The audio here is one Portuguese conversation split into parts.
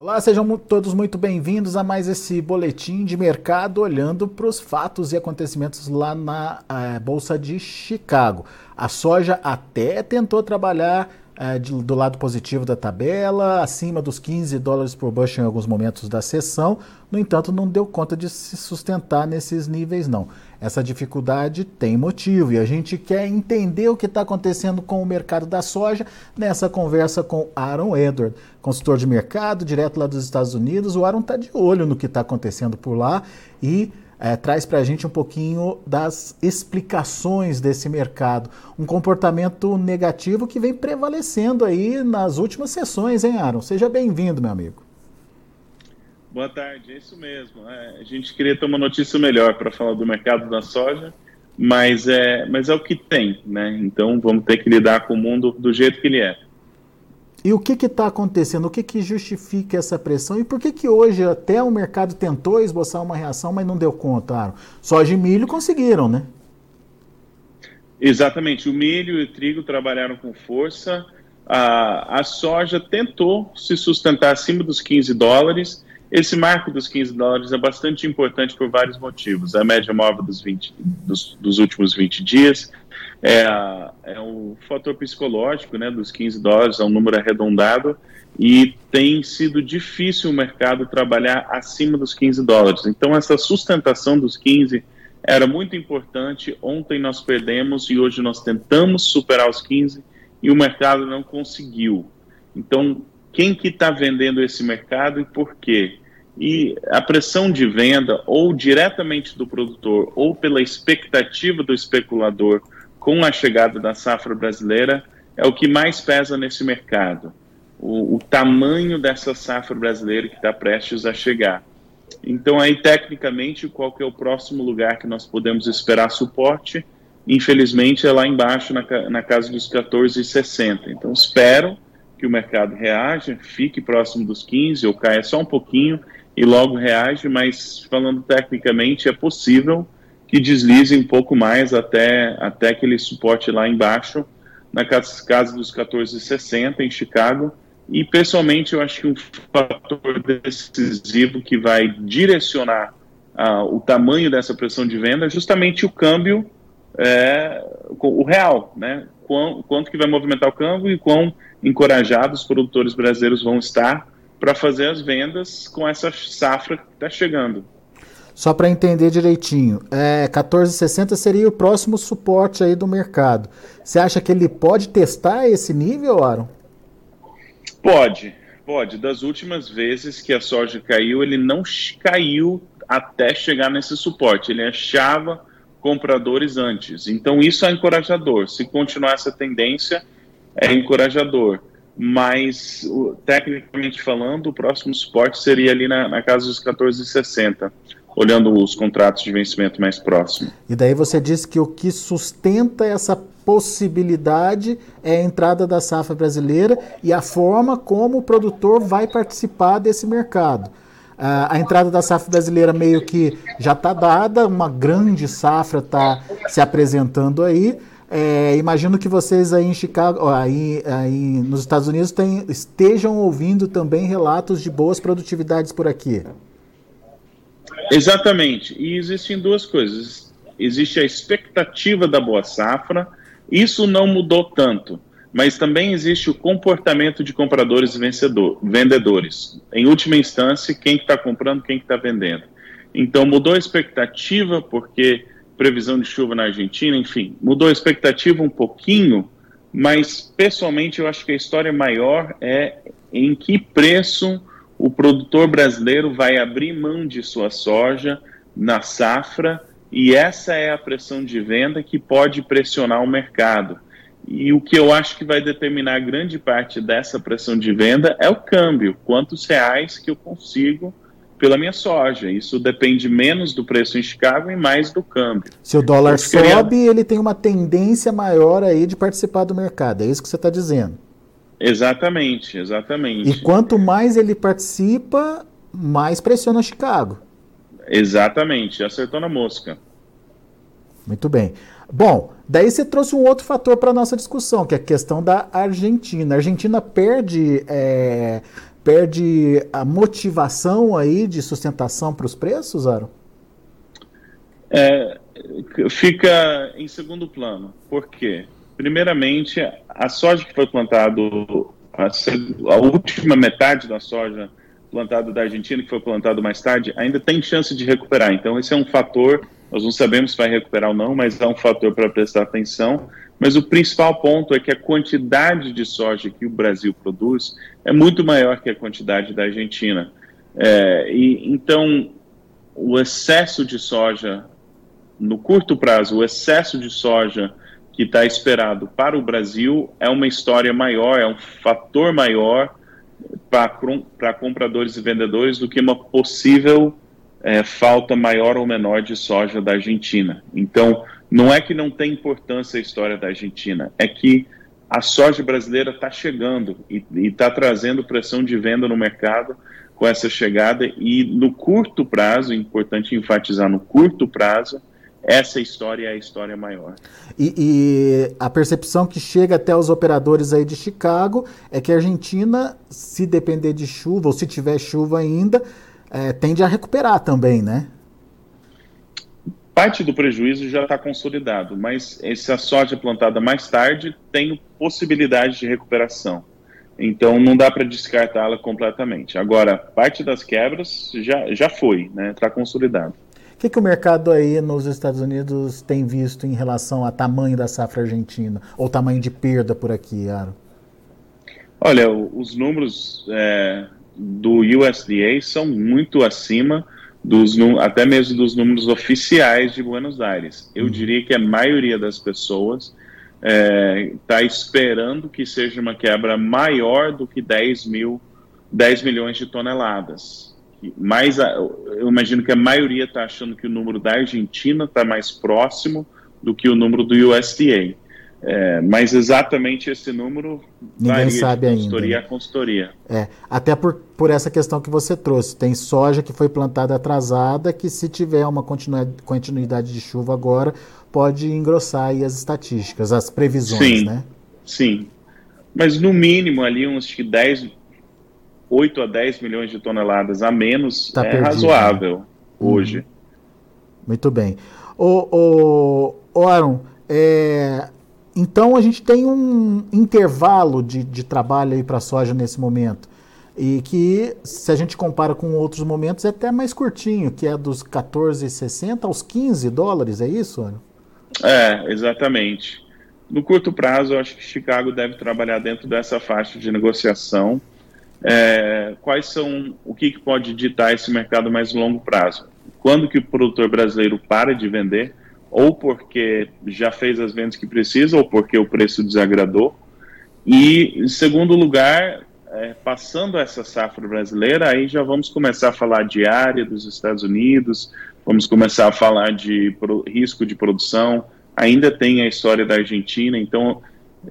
Olá, sejam todos muito bem-vindos a mais esse boletim de mercado olhando para os fatos e acontecimentos lá na eh, Bolsa de Chicago. A soja até tentou trabalhar é, de, do lado positivo da tabela, acima dos 15 dólares por bushel em alguns momentos da sessão. No entanto, não deu conta de se sustentar nesses níveis, não. Essa dificuldade tem motivo e a gente quer entender o que está acontecendo com o mercado da soja nessa conversa com Aaron Edward, consultor de mercado, direto lá dos Estados Unidos. O Aaron está de olho no que está acontecendo por lá e é, traz para a gente um pouquinho das explicações desse mercado. Um comportamento negativo que vem prevalecendo aí nas últimas sessões, hein, Aaron? Seja bem-vindo, meu amigo. Boa tarde, é isso mesmo. É, a gente queria ter uma notícia melhor para falar do mercado da soja, mas é, mas é o que tem, né? Então vamos ter que lidar com o mundo do jeito que ele é. E o que está acontecendo? O que, que justifica essa pressão? E por que, que hoje até o mercado tentou esboçar uma reação, mas não deu conta, Aaron? Soja e milho conseguiram, né? Exatamente. O milho e o trigo trabalharam com força. A, a soja tentou se sustentar acima dos 15 dólares. Esse marco dos 15 dólares é bastante importante por vários motivos. A média móvel dos, 20, dos, dos últimos 20 dias, é, é um fator psicológico, né, dos 15 dólares, é um número arredondado, e tem sido difícil o mercado trabalhar acima dos 15 dólares. Então, essa sustentação dos 15 era muito importante. Ontem nós perdemos e hoje nós tentamos superar os 15 e o mercado não conseguiu. Então, quem que está vendendo esse mercado e por quê? E a pressão de venda, ou diretamente do produtor, ou pela expectativa do especulador, com a chegada da safra brasileira é o que mais pesa nesse mercado. O, o tamanho dessa safra brasileira que está prestes a chegar. Então, aí, tecnicamente, qual que é o próximo lugar que nós podemos esperar suporte? Infelizmente, é lá embaixo, na, na casa dos 14,60. Então, espero que o mercado reaja, fique próximo dos 15 ou caia só um pouquinho e logo reage, mas falando tecnicamente, é possível que deslize um pouco mais até, até aquele suporte lá embaixo, na casa, dos 14,60 em Chicago. E pessoalmente eu acho que um fator decisivo que vai direcionar uh, o tamanho dessa pressão de venda é justamente o câmbio, é, o real, né? Quanto, quanto que vai movimentar o câmbio e quão encorajados os produtores brasileiros vão estar para fazer as vendas com essa safra que está chegando. Só para entender direitinho, é, 14,60 seria o próximo suporte aí do mercado. Você acha que ele pode testar esse nível, Aaron? Pode, pode. Das últimas vezes que a soja caiu, ele não caiu até chegar nesse suporte. Ele achava compradores antes. Então isso é encorajador. Se continuar essa tendência, é encorajador. Mas, tecnicamente falando, o próximo suporte seria ali na, na casa dos 14,60 olhando os contratos de vencimento mais próximo. E daí você disse que o que sustenta essa possibilidade é a entrada da safra brasileira e a forma como o produtor vai participar desse mercado. Uh, a entrada da safra brasileira meio que já está dada, uma grande safra está se apresentando aí. É, imagino que vocês aí em Chicago, aí, aí nos Estados Unidos tem, estejam ouvindo também relatos de boas produtividades por aqui. Exatamente. E existem duas coisas. Existe a expectativa da boa safra, isso não mudou tanto, mas também existe o comportamento de compradores e vencedor, vendedores. Em última instância, quem está comprando, quem está vendendo. Então mudou a expectativa, porque previsão de chuva na Argentina, enfim, mudou a expectativa um pouquinho, mas pessoalmente eu acho que a história maior é em que preço o produtor brasileiro vai abrir mão de sua soja na safra e essa é a pressão de venda que pode pressionar o mercado. E o que eu acho que vai determinar grande parte dessa pressão de venda é o câmbio, quantos reais que eu consigo pela minha soja. Isso depende menos do preço em Chicago e mais do câmbio. Se o dólar sobe, ele tem uma tendência maior aí de participar do mercado. É isso que você está dizendo. Exatamente, exatamente. E quanto mais ele participa, mais pressiona Chicago. Exatamente, acertou na mosca. Muito bem. Bom, daí você trouxe um outro fator para a nossa discussão, que é a questão da Argentina. A Argentina perde, é, perde a motivação aí de sustentação para os preços, Aro? É, fica em segundo plano. Por quê? Primeiramente, a soja que foi plantado, a, última metade da soja plantada da Argentina, que foi plantado mais tarde, ainda tem chance de recuperar. Então, esse é um fator, nós não sabemos se vai recuperar ou não, mas é um fator para prestar atenção. Mas o principal ponto é que a quantidade de soja que o Brasil produz é muito maior que a quantidade da Argentina. É, e então o excesso de soja no curto prazo, o excesso de soja que está esperado para o Brasil é uma história maior, é um fator maior para compradores e vendedores do que uma possível é, falta maior ou menor de soja da Argentina. Então, não é que não tem importância a história da Argentina, é que a soja brasileira está chegando e está trazendo pressão de venda no mercado com essa chegada e no curto prazo, importante enfatizar no curto prazo, essa história é a história maior. E, e, a percepção que chega até os operadores aí de Chicago é que a Argentina, se depender de chuva ou se tiver chuva ainda, é, tende a recuperar também, né? Parte do prejuízo já está consolidado, mas essa soja plantada mais tarde tem possibilidade de recuperação. Então não dá para descartá-la completamente. Agora, parte das quebras já, já foi, né? Está consolidado. O que, que o mercado aí nos Estados Unidos tem visto em relação ao tamanho da safra argentina? Ou tamanho de perda por aqui, Aro? Olha, os números é, do USDA são muito acima dos até mesmo dos números oficiais de Buenos Aires. Eu uhum. diria que a maioria das pessoas está é, tá esperando que seja uma quebra maior do que 10 mil, 10 milhões de toneladas. Mas eu imagino que a maioria está achando que o número da Argentina está mais próximo do que o número do USDA. É, mas exatamente esse número ninguém sabe de consultoria ainda. a consultoria. É, até por, por essa questão que você trouxe. Tem soja que foi plantada atrasada, que se tiver uma continuidade de chuva agora, pode engrossar as estatísticas, as previsões, sim, né? Sim. Mas no mínimo ali uns 10, 8 a 10 milhões de toneladas a menos tá é perdido, razoável né? hoje. Muito bem. O, o, o Aaron, é, então a gente tem um intervalo de, de trabalho aí para a soja nesse momento. E que, se a gente compara com outros momentos, é até mais curtinho, que é dos 14,60 aos 15 dólares, é isso, Ana? É, exatamente. No curto prazo, eu acho que Chicago deve trabalhar dentro dessa faixa de negociação. É, quais são o que, que pode ditar esse mercado mais longo prazo? Quando que o produtor brasileiro para de vender? ou porque já fez as vendas que precisa, ou porque o preço desagradou. E, em segundo lugar, é, passando essa safra brasileira, aí já vamos começar a falar de área dos Estados Unidos, vamos começar a falar de pro, risco de produção. Ainda tem a história da Argentina, então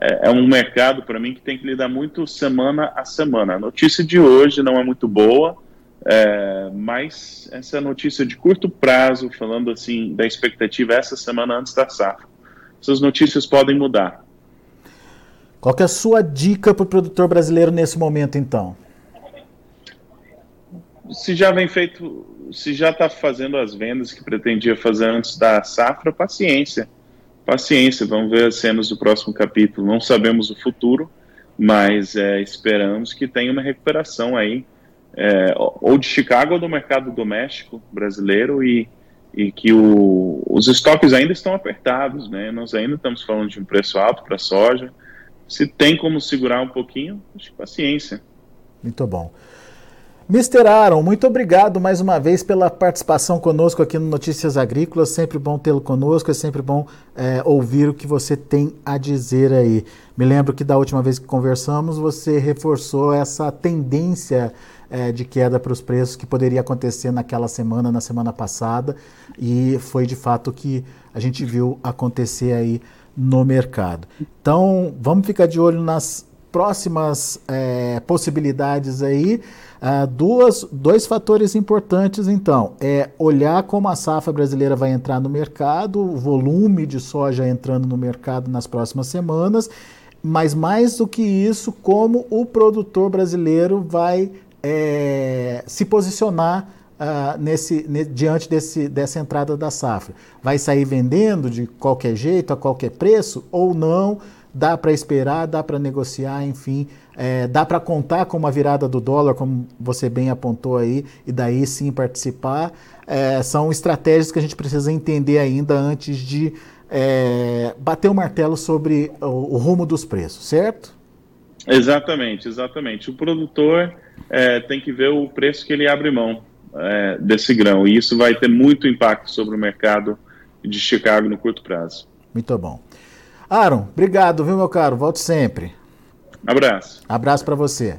é, é um mercado para mim que tem que lidar muito semana a semana. A notícia de hoje não é muito boa, é, mas essa é notícia de curto prazo, falando assim da expectativa essa semana antes da safra. Essas notícias podem mudar. Qual é a sua dica para o produtor brasileiro nesse momento, então? Se já vem feito, se já está fazendo as vendas que pretendia fazer antes da safra, paciência. Paciência, vamos ver as cenas do próximo capítulo. Não sabemos o futuro, mas é, esperamos que tenha uma recuperação aí é, ou de Chicago ou do mercado doméstico brasileiro e, e que o, os estoques ainda estão apertados, né? Nós ainda estamos falando de um preço alto para a soja. Se tem como segurar um pouquinho, paciência. Muito bom. Mr. Aaron, muito obrigado mais uma vez pela participação conosco aqui no Notícias Agrícolas. Sempre bom tê-lo conosco, é sempre bom é, ouvir o que você tem a dizer aí. Me lembro que da última vez que conversamos, você reforçou essa tendência é, de queda para os preços que poderia acontecer naquela semana, na semana passada, e foi de fato que a gente viu acontecer aí no mercado. Então, vamos ficar de olho nas próximas é, possibilidades aí. Uh, duas, dois fatores importantes, então, é olhar como a safra brasileira vai entrar no mercado, o volume de soja entrando no mercado nas próximas semanas, mas mais do que isso, como o produtor brasileiro vai é, se posicionar uh, nesse, ne, diante desse, dessa entrada da safra? Vai sair vendendo de qualquer jeito, a qualquer preço, ou não? Dá para esperar, dá para negociar, enfim, é, dá para contar com uma virada do dólar, como você bem apontou aí, e daí sim participar. É, são estratégias que a gente precisa entender ainda antes de é, bater o martelo sobre o, o, rumo dos preços, certo? Exatamente, exatamente. O produtor é, tem que ver o preço que ele abre mão é, desse grão. E isso vai ter muito impacto sobre o mercado de Chicago no curto prazo. Muito bom. Aaron, obrigado, viu, meu caro? Volte sempre. Abraço. Abraço para você.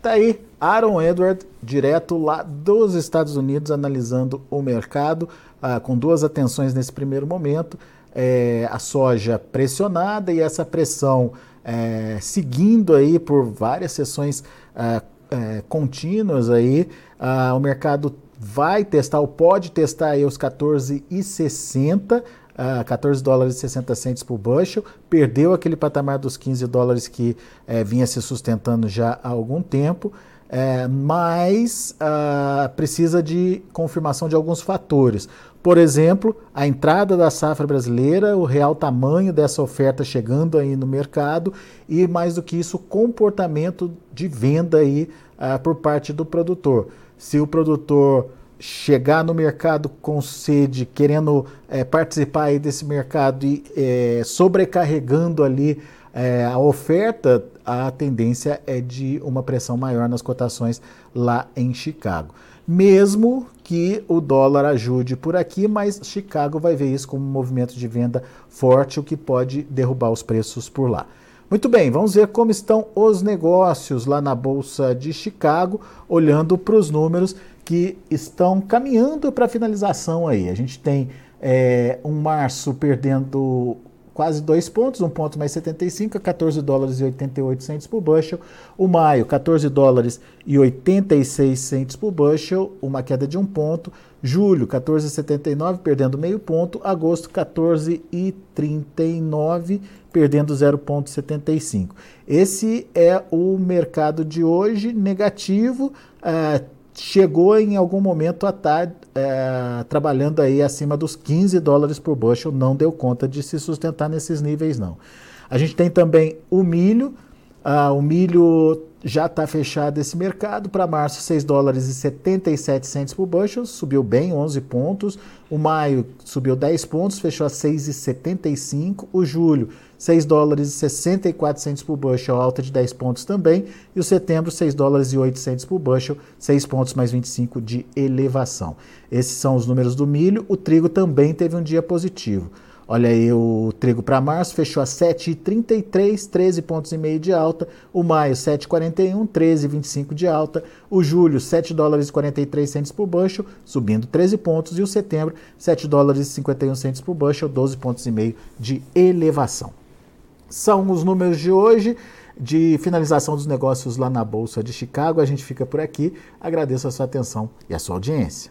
Tá aí, Aaron Edward, direto lá dos Estados Unidos, analisando o mercado, ah, com duas atenções nesse primeiro momento. É, a soja pressionada e essa pressão é, seguindo aí por várias sessões é, é, contínuas aí, ah, o mercado vai testar ou pode testar aí os 14,60, uh, 14 dólares e 60 centos por bushel, perdeu aquele patamar dos 15 dólares que eh, vinha se sustentando já há algum tempo, eh, mas uh, precisa de confirmação de alguns fatores. Por exemplo, a entrada da safra brasileira, o real tamanho dessa oferta chegando aí no mercado e, mais do que isso, o comportamento de venda aí uh, por parte do produtor. Se o produtor chegar no mercado com sede, querendo é, participar aí desse mercado e é, sobrecarregando ali é, a oferta, a tendência é de uma pressão maior nas cotações lá em Chicago mesmo que o dólar ajude por aqui, mas Chicago vai ver isso como um movimento de venda forte, o que pode derrubar os preços por lá. Muito bem, vamos ver como estão os negócios lá na Bolsa de Chicago, olhando para os números que estão caminhando para a finalização aí. A gente tem é, um março perdendo quase dois pontos, um ponto mais 75 a 14 dólares e 88 centos por bushel. O maio, 14 dólares e 86 centos por bushel, uma queda de um ponto. Julho, 14,79, perdendo meio ponto. Agosto, 14,39, perdendo 0,75. Esse é o mercado de hoje negativo. Uh, chegou em algum momento a estar tá, é, trabalhando aí acima dos 15 dólares por bushel, não deu conta de se sustentar nesses níveis não. A gente tem também o milho, ah, o milho já está fechado esse mercado para março 6 dólares e 77 centos por bushel, subiu bem 11 pontos. O maio subiu 10 pontos, fechou a 6,75. O julho 6 dólares e 64 centos por bushel, alta de 10 pontos também. E o setembro 6 dólares e 8 por bushel, 6 pontos mais 25 de elevação. Esses são os números do milho. O trigo também teve um dia positivo. Olha aí o trigo para março, fechou a 7,33, 13 pontos e meio de alta. O maio, 7,41, 13,25 de alta. O julho, 7 dólares e 43 centos por bushel, subindo 13 pontos. E o setembro, 7 dólares e 51 centos por bushel, 12 pontos e meio de elevação. São os números de hoje de finalização dos negócios lá na Bolsa de Chicago. A gente fica por aqui. Agradeço a sua atenção e a sua audiência.